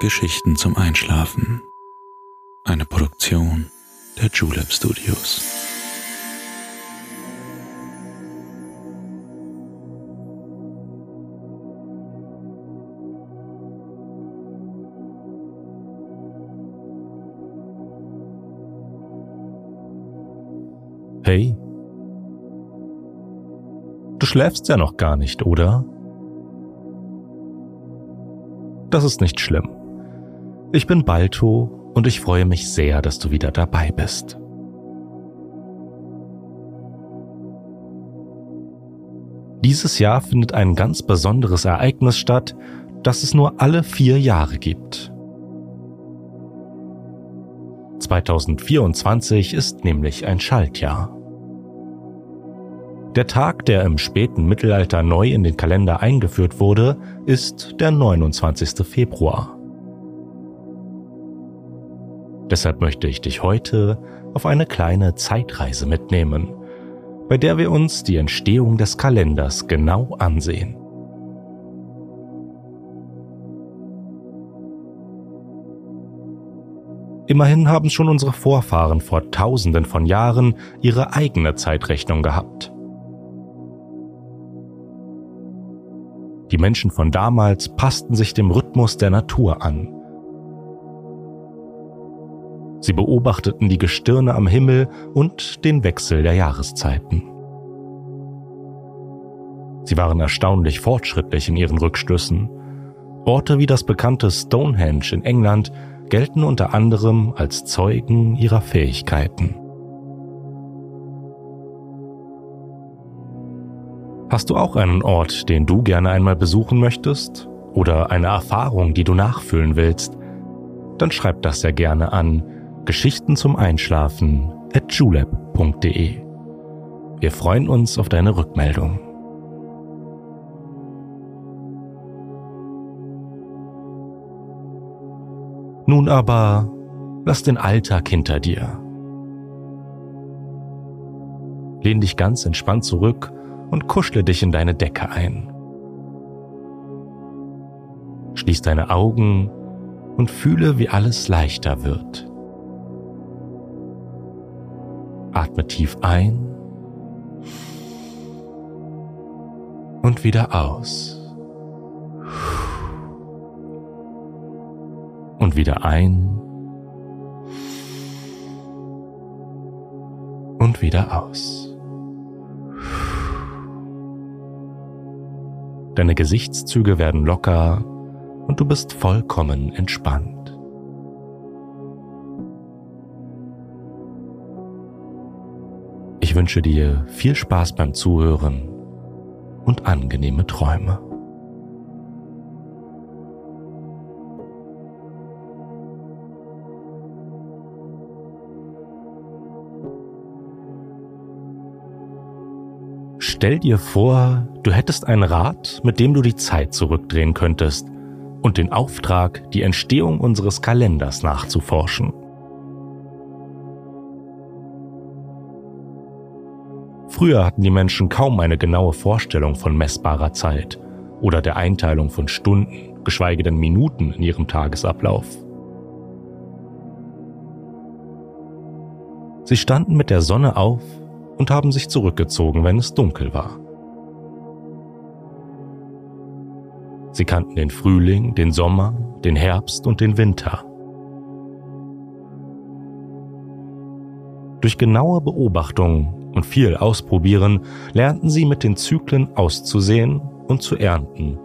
Geschichten zum Einschlafen. Eine Produktion der Julep Studios. Hey. Du schläfst ja noch gar nicht, oder? Das ist nicht schlimm. Ich bin Balto und ich freue mich sehr, dass du wieder dabei bist. Dieses Jahr findet ein ganz besonderes Ereignis statt, das es nur alle vier Jahre gibt. 2024 ist nämlich ein Schaltjahr. Der Tag, der im späten Mittelalter neu in den Kalender eingeführt wurde, ist der 29. Februar. Deshalb möchte ich dich heute auf eine kleine Zeitreise mitnehmen, bei der wir uns die Entstehung des Kalenders genau ansehen. Immerhin haben schon unsere Vorfahren vor Tausenden von Jahren ihre eigene Zeitrechnung gehabt. Die Menschen von damals passten sich dem Rhythmus der Natur an. Sie beobachteten die Gestirne am Himmel und den Wechsel der Jahreszeiten. Sie waren erstaunlich fortschrittlich in ihren Rückschlüssen. Orte wie das bekannte Stonehenge in England gelten unter anderem als Zeugen ihrer Fähigkeiten. Hast du auch einen Ort, den du gerne einmal besuchen möchtest? Oder eine Erfahrung, die du nachfüllen willst? Dann schreib das sehr gerne an Geschichten zum Einschlafen at julep.de. Wir freuen uns auf deine Rückmeldung. Nun aber lass den Alltag hinter dir. Lehn dich ganz entspannt zurück und kuschle dich in deine Decke ein. Schließ deine Augen und fühle, wie alles leichter wird. Atme tief ein und wieder aus. Und wieder ein und wieder aus. Deine Gesichtszüge werden locker und du bist vollkommen entspannt. Wünsche dir viel Spaß beim Zuhören und angenehme Träume. Stell dir vor, du hättest ein Rad, mit dem du die Zeit zurückdrehen könntest und den Auftrag, die Entstehung unseres Kalenders nachzuforschen. Früher hatten die Menschen kaum eine genaue Vorstellung von messbarer Zeit oder der Einteilung von Stunden, geschweige denn Minuten in ihrem Tagesablauf. Sie standen mit der Sonne auf und haben sich zurückgezogen, wenn es dunkel war. Sie kannten den Frühling, den Sommer, den Herbst und den Winter. Durch genaue Beobachtung und viel Ausprobieren lernten sie mit den Zyklen auszusehen und zu ernten.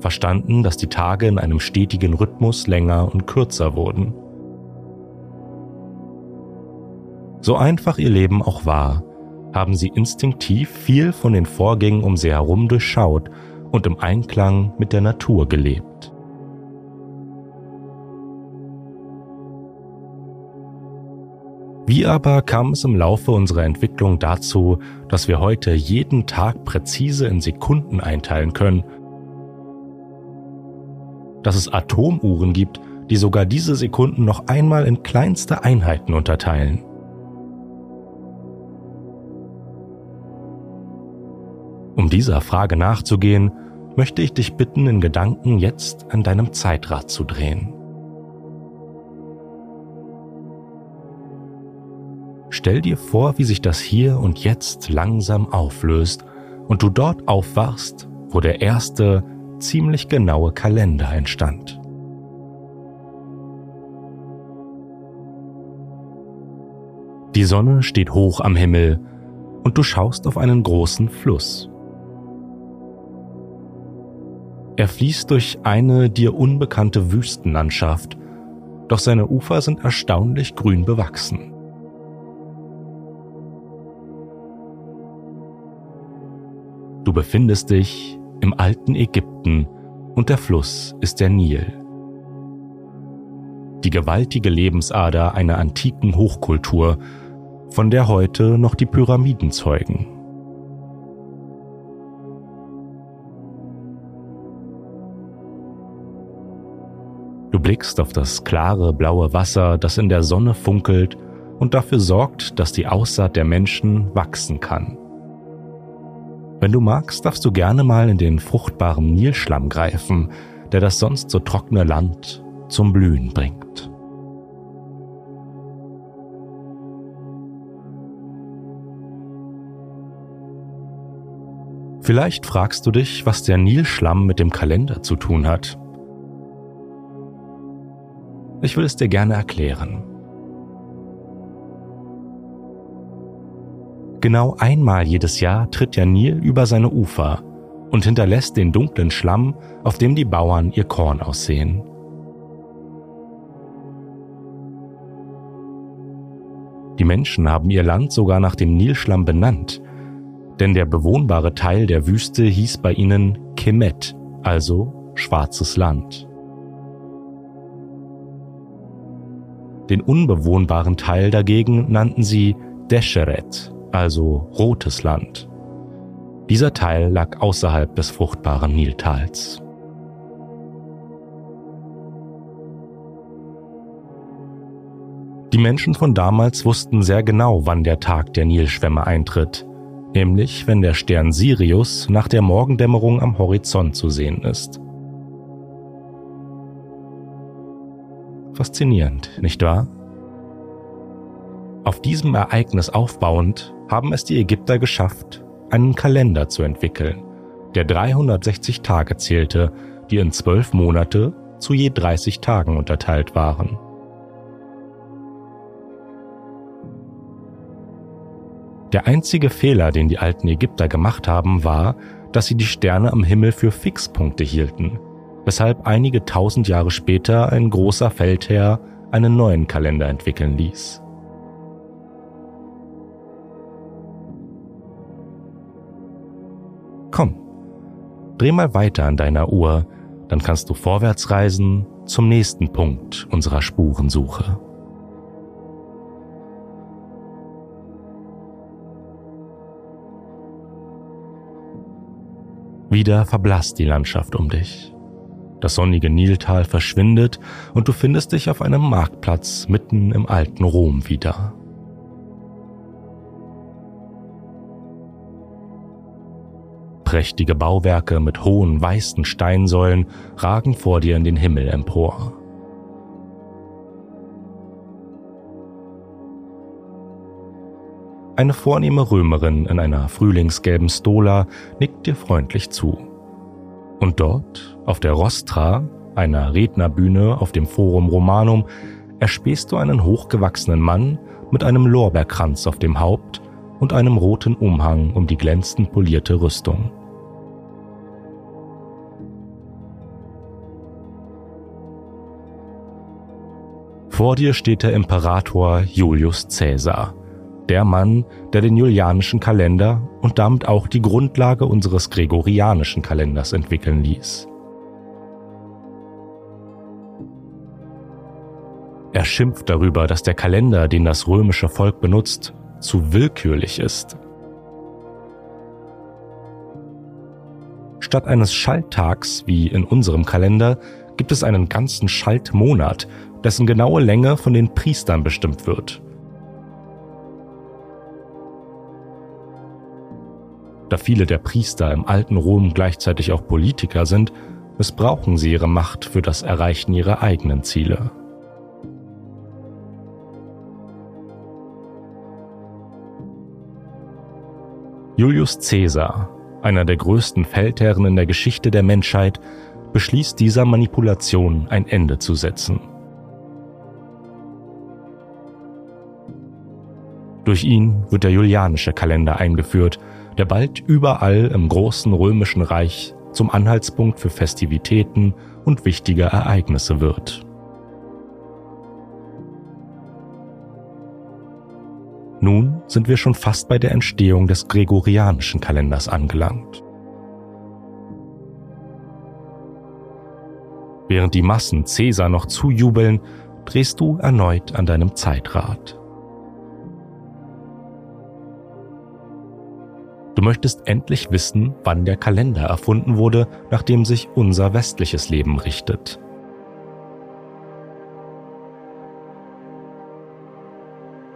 Verstanden, dass die Tage in einem stetigen Rhythmus länger und kürzer wurden. So einfach ihr Leben auch war, haben sie instinktiv viel von den Vorgängen um sie herum durchschaut und im Einklang mit der Natur gelebt. Wie aber kam es im Laufe unserer Entwicklung dazu, dass wir heute jeden Tag präzise in Sekunden einteilen können? Dass es Atomuhren gibt, die sogar diese Sekunden noch einmal in kleinste Einheiten unterteilen. Um dieser Frage nachzugehen, möchte ich dich bitten, in Gedanken jetzt an deinem Zeitrad zu drehen. Stell dir vor, wie sich das hier und jetzt langsam auflöst und du dort aufwachst, wo der erste, ziemlich genaue Kalender entstand. Die Sonne steht hoch am Himmel und du schaust auf einen großen Fluss. Er fließt durch eine dir unbekannte Wüstenlandschaft, doch seine Ufer sind erstaunlich grün bewachsen. Du befindest dich im alten Ägypten und der Fluss ist der Nil. Die gewaltige Lebensader einer antiken Hochkultur, von der heute noch die Pyramiden zeugen. Du blickst auf das klare blaue Wasser, das in der Sonne funkelt und dafür sorgt, dass die Aussaat der Menschen wachsen kann. Wenn du magst, darfst du gerne mal in den fruchtbaren Nilschlamm greifen, der das sonst so trockene Land zum Blühen bringt. Vielleicht fragst du dich, was der Nilschlamm mit dem Kalender zu tun hat. Ich will es dir gerne erklären. Genau einmal jedes Jahr tritt der Nil über seine Ufer und hinterlässt den dunklen Schlamm, auf dem die Bauern ihr Korn aussehen. Die Menschen haben ihr Land sogar nach dem Nilschlamm benannt, denn der bewohnbare Teil der Wüste hieß bei ihnen Kemet, also schwarzes Land. Den unbewohnbaren Teil dagegen nannten sie Desheret, also Rotes Land. Dieser Teil lag außerhalb des fruchtbaren Niltals. Die Menschen von damals wussten sehr genau, wann der Tag der Nilschwämme eintritt, nämlich wenn der Stern Sirius nach der Morgendämmerung am Horizont zu sehen ist. Faszinierend, nicht wahr? Auf diesem Ereignis aufbauend haben es die Ägypter geschafft, einen Kalender zu entwickeln, der 360 Tage zählte, die in zwölf Monate zu je 30 Tagen unterteilt waren. Der einzige Fehler, den die alten Ägypter gemacht haben, war, dass sie die Sterne am Himmel für Fixpunkte hielten, weshalb einige tausend Jahre später ein großer Feldherr einen neuen Kalender entwickeln ließ. Komm, dreh mal weiter an deiner Uhr, dann kannst du vorwärts reisen zum nächsten Punkt unserer Spurensuche. Wieder verblasst die Landschaft um dich. Das sonnige Niltal verschwindet und du findest dich auf einem Marktplatz mitten im alten Rom wieder. Prächtige Bauwerke mit hohen weißen Steinsäulen ragen vor dir in den Himmel empor. Eine vornehme Römerin in einer frühlingsgelben Stola nickt dir freundlich zu. Und dort, auf der Rostra, einer Rednerbühne auf dem Forum Romanum, erspähst du einen hochgewachsenen Mann mit einem Lorbeerkranz auf dem Haupt und einem roten Umhang um die glänzend polierte Rüstung. Vor dir steht der Imperator Julius Caesar, der Mann, der den julianischen Kalender und damit auch die Grundlage unseres gregorianischen Kalenders entwickeln ließ. Er schimpft darüber, dass der Kalender, den das römische Volk benutzt, zu willkürlich ist. Statt eines Schalttags wie in unserem Kalender gibt es einen ganzen Schaltmonat, dessen genaue Länge von den Priestern bestimmt wird. Da viele der Priester im alten Rom gleichzeitig auch Politiker sind, missbrauchen sie ihre Macht für das Erreichen ihrer eigenen Ziele. Julius Caesar, einer der größten Feldherren in der Geschichte der Menschheit, beschließt dieser Manipulation ein Ende zu setzen. Durch ihn wird der julianische Kalender eingeführt, der bald überall im großen römischen Reich zum Anhaltspunkt für Festivitäten und wichtige Ereignisse wird. Nun sind wir schon fast bei der Entstehung des gregorianischen Kalenders angelangt. Während die Massen Cäsar noch zujubeln, drehst du erneut an deinem Zeitrad. Du möchtest endlich wissen, wann der Kalender erfunden wurde, nach dem sich unser westliches Leben richtet.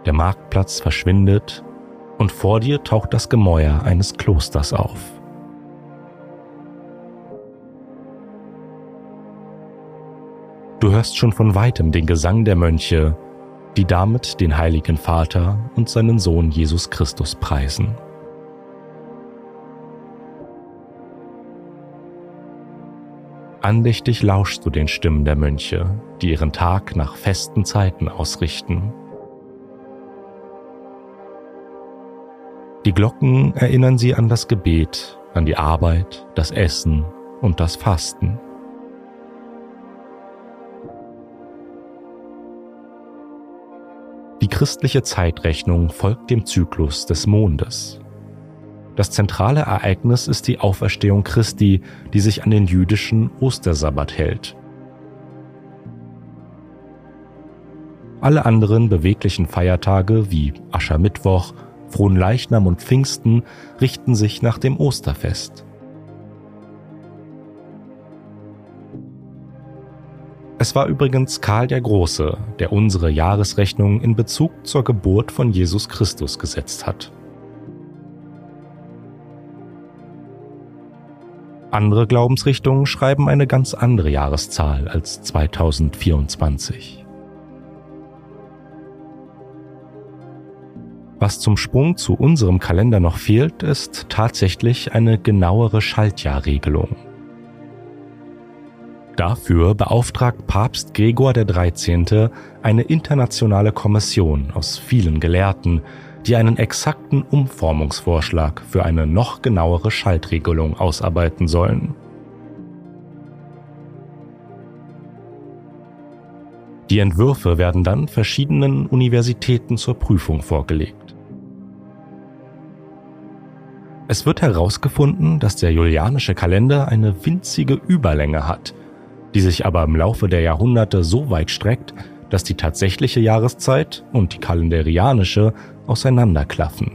Der Marktplatz verschwindet und vor dir taucht das Gemäuer eines Klosters auf. Du hörst schon von weitem den Gesang der Mönche, die damit den heiligen Vater und seinen Sohn Jesus Christus preisen. Andächtig lauschst du den Stimmen der Mönche, die ihren Tag nach festen Zeiten ausrichten. Die Glocken erinnern sie an das Gebet, an die Arbeit, das Essen und das Fasten. Die christliche Zeitrechnung folgt dem Zyklus des Mondes. Das zentrale Ereignis ist die Auferstehung Christi, die sich an den jüdischen Ostersabbat hält. Alle anderen beweglichen Feiertage wie Aschermittwoch, Fronleichnam und Pfingsten richten sich nach dem Osterfest. Es war übrigens Karl der Große, der unsere Jahresrechnung in Bezug zur Geburt von Jesus Christus gesetzt hat. Andere Glaubensrichtungen schreiben eine ganz andere Jahreszahl als 2024. Was zum Sprung zu unserem Kalender noch fehlt, ist tatsächlich eine genauere Schaltjahrregelung. Dafür beauftragt Papst Gregor XIII. eine internationale Kommission aus vielen Gelehrten, die einen exakten Umformungsvorschlag für eine noch genauere Schaltregelung ausarbeiten sollen. Die Entwürfe werden dann verschiedenen Universitäten zur Prüfung vorgelegt. Es wird herausgefunden, dass der julianische Kalender eine winzige Überlänge hat, die sich aber im Laufe der Jahrhunderte so weit streckt, dass die tatsächliche Jahreszeit und die kalenderianische auseinanderklaffen.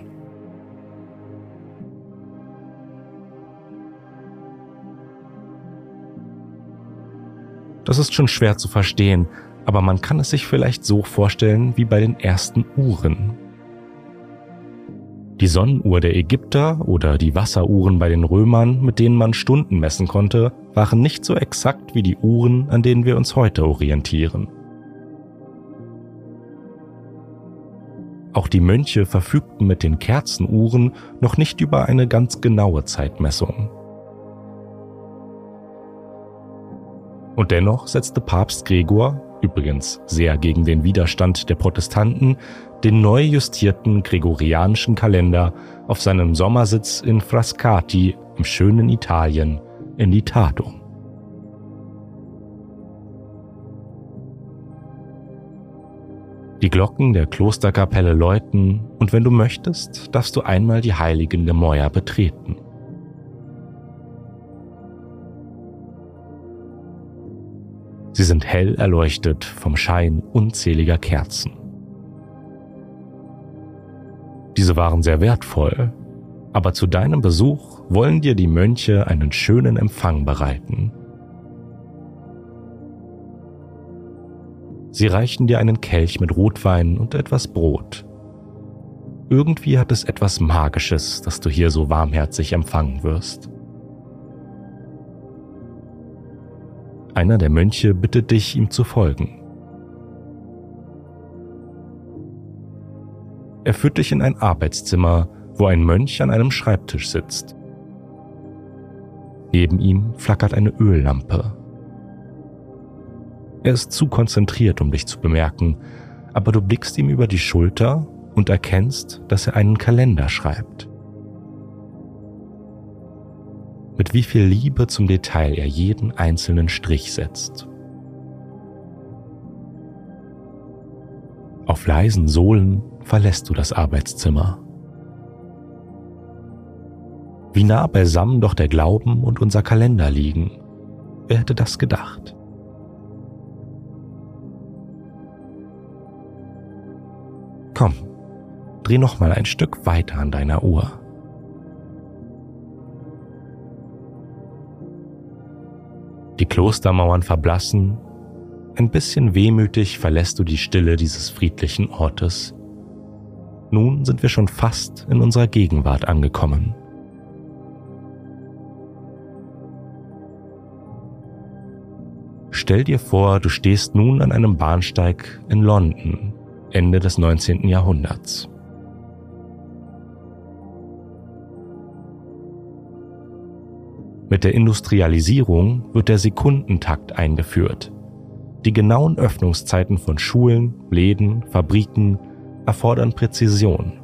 Das ist schon schwer zu verstehen, aber man kann es sich vielleicht so vorstellen wie bei den ersten Uhren. Die Sonnenuhr der Ägypter oder die Wasseruhren bei den Römern, mit denen man Stunden messen konnte, waren nicht so exakt wie die Uhren, an denen wir uns heute orientieren. Auch die Mönche verfügten mit den Kerzenuhren noch nicht über eine ganz genaue Zeitmessung. Und dennoch setzte Papst Gregor, übrigens sehr gegen den Widerstand der Protestanten, den neu justierten gregorianischen Kalender auf seinem Sommersitz in Frascati im schönen Italien in die Tat um. Die Glocken der Klosterkapelle läuten und wenn du möchtest, darfst du einmal die heiligen Gemäuer betreten. Sie sind hell erleuchtet vom Schein unzähliger Kerzen. Diese waren sehr wertvoll, aber zu deinem Besuch wollen dir die Mönche einen schönen Empfang bereiten. Sie reichen dir einen Kelch mit Rotwein und etwas Brot. Irgendwie hat es etwas Magisches, dass du hier so warmherzig empfangen wirst. Einer der Mönche bittet dich, ihm zu folgen. Er führt dich in ein Arbeitszimmer, wo ein Mönch an einem Schreibtisch sitzt. Neben ihm flackert eine Öllampe. Er ist zu konzentriert, um dich zu bemerken, aber du blickst ihm über die Schulter und erkennst, dass er einen Kalender schreibt. Mit wie viel Liebe zum Detail er jeden einzelnen Strich setzt. Auf leisen Sohlen verlässt du das Arbeitszimmer. Wie nah beisammen doch der Glauben und unser Kalender liegen. Wer hätte das gedacht? Komm, dreh noch mal ein Stück weiter an deiner Uhr. Die Klostermauern verblassen, ein bisschen wehmütig verlässt du die Stille dieses friedlichen Ortes. Nun sind wir schon fast in unserer Gegenwart angekommen. Stell dir vor, du stehst nun an einem Bahnsteig in London, Ende des 19. Jahrhunderts. Mit der Industrialisierung wird der Sekundentakt eingeführt. Die genauen Öffnungszeiten von Schulen, Läden, Fabriken erfordern Präzision.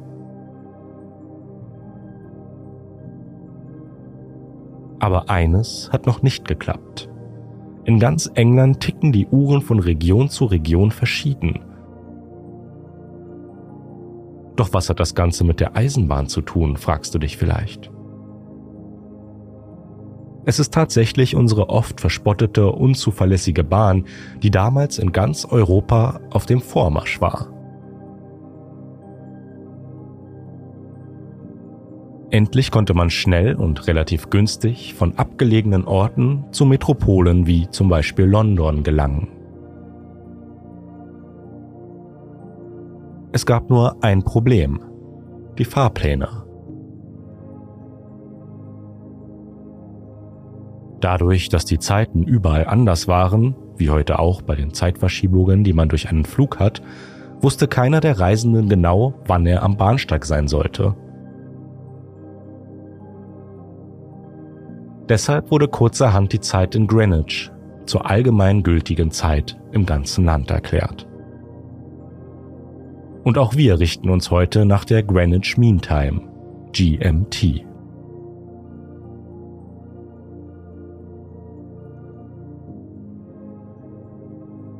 Aber eines hat noch nicht geklappt. In ganz England ticken die Uhren von Region zu Region verschieden doch was hat das Ganze mit der Eisenbahn zu tun, fragst du dich vielleicht. Es ist tatsächlich unsere oft verspottete, unzuverlässige Bahn, die damals in ganz Europa auf dem Vormarsch war. Endlich konnte man schnell und relativ günstig von abgelegenen Orten zu Metropolen wie zum Beispiel London gelangen. Es gab nur ein Problem. Die Fahrpläne. Dadurch, dass die Zeiten überall anders waren, wie heute auch bei den Zeitverschiebungen, die man durch einen Flug hat, wusste keiner der Reisenden genau, wann er am Bahnsteig sein sollte. Deshalb wurde kurzerhand die Zeit in Greenwich zur allgemein gültigen Zeit im ganzen Land erklärt. Und auch wir richten uns heute nach der Greenwich Mean Time, GMT.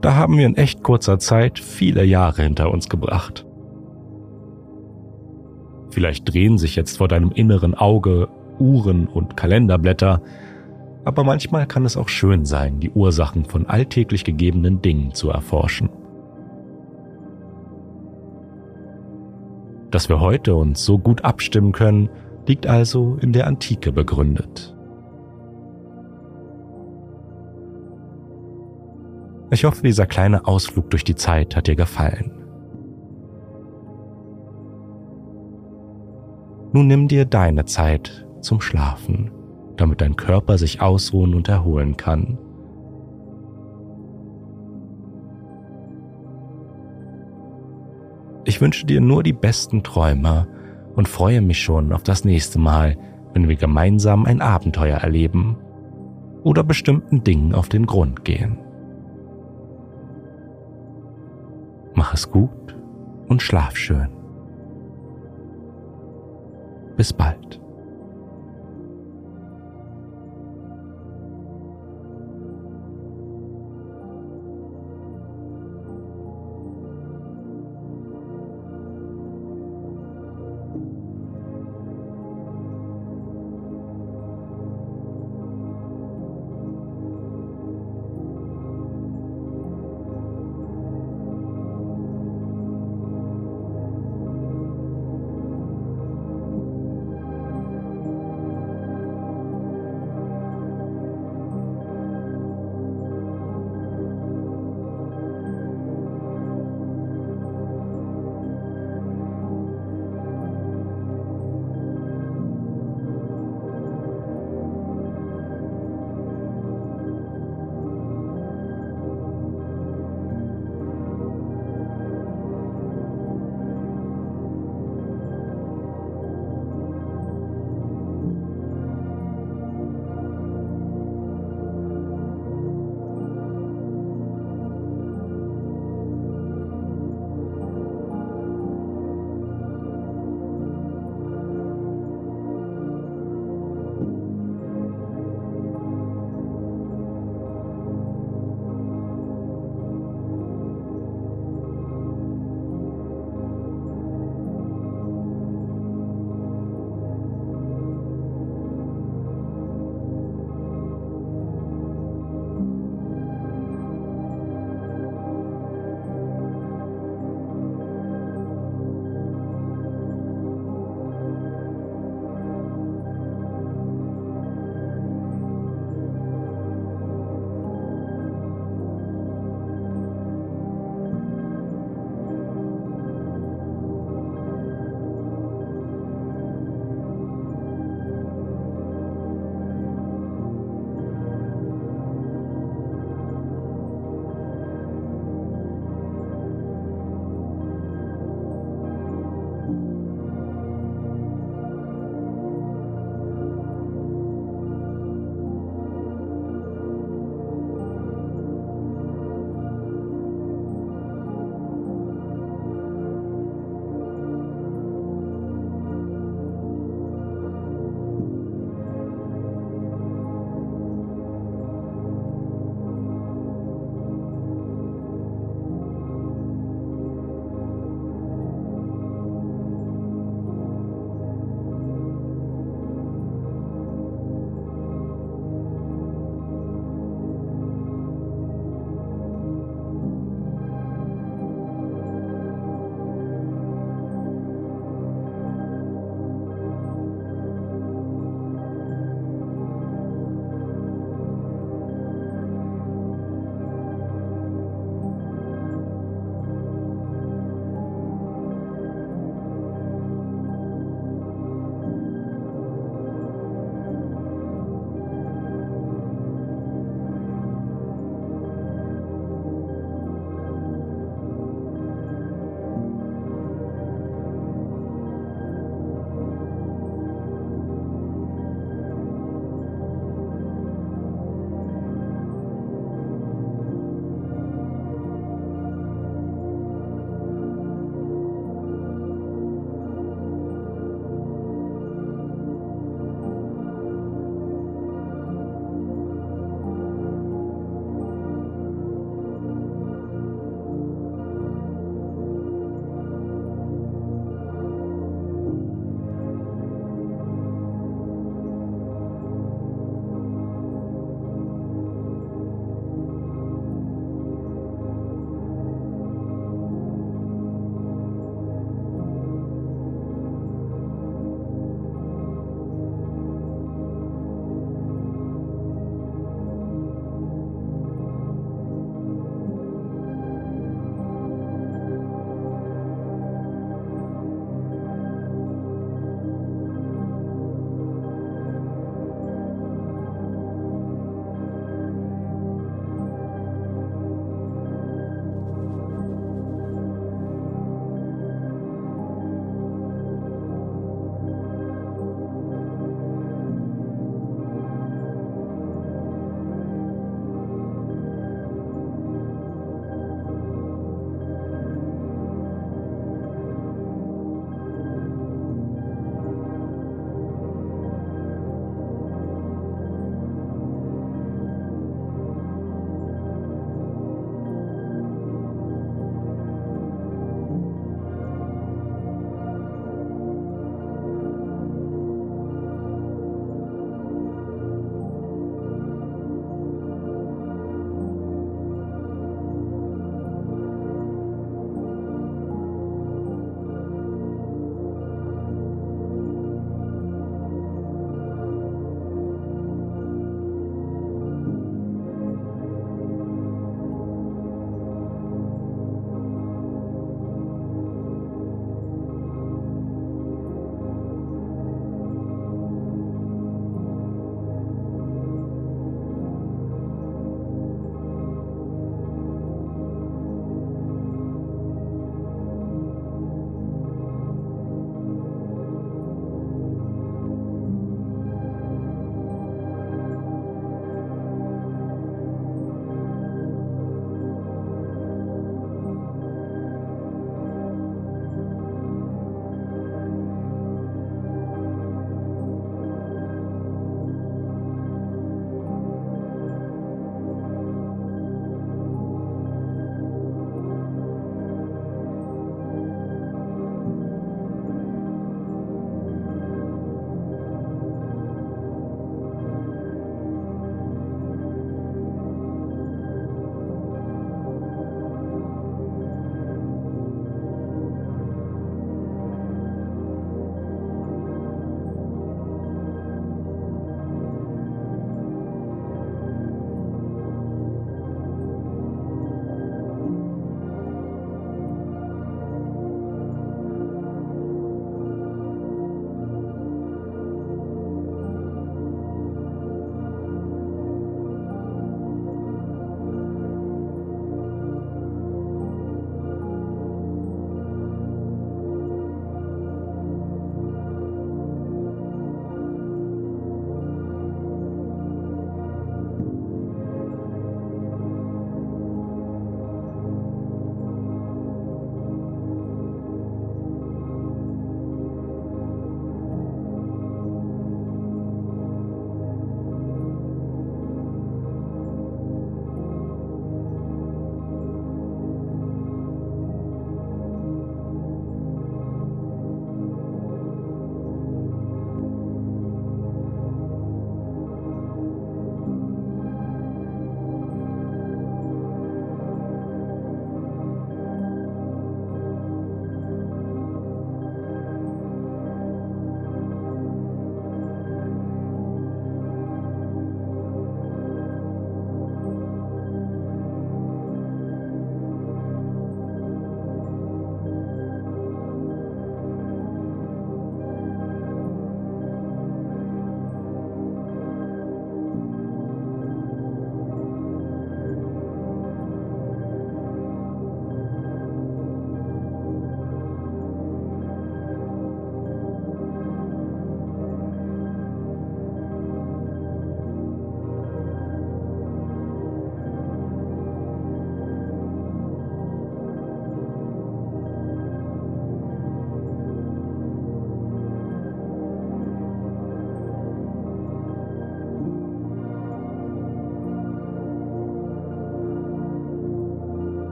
Da haben wir in echt kurzer Zeit viele Jahre hinter uns gebracht. Vielleicht drehen sich jetzt vor deinem inneren Auge Uhren und Kalenderblätter, aber manchmal kann es auch schön sein, die Ursachen von alltäglich gegebenen Dingen zu erforschen. Dass wir heute uns so gut abstimmen können, liegt also in der Antike begründet. Ich hoffe, dieser kleine Ausflug durch die Zeit hat dir gefallen. Nun nimm dir deine Zeit zum Schlafen, damit dein Körper sich ausruhen und erholen kann. Ich wünsche dir nur die besten Träume und freue mich schon auf das nächste Mal, wenn wir gemeinsam ein Abenteuer erleben oder bestimmten Dingen auf den Grund gehen. Mach es gut und schlaf schön. Bis bald.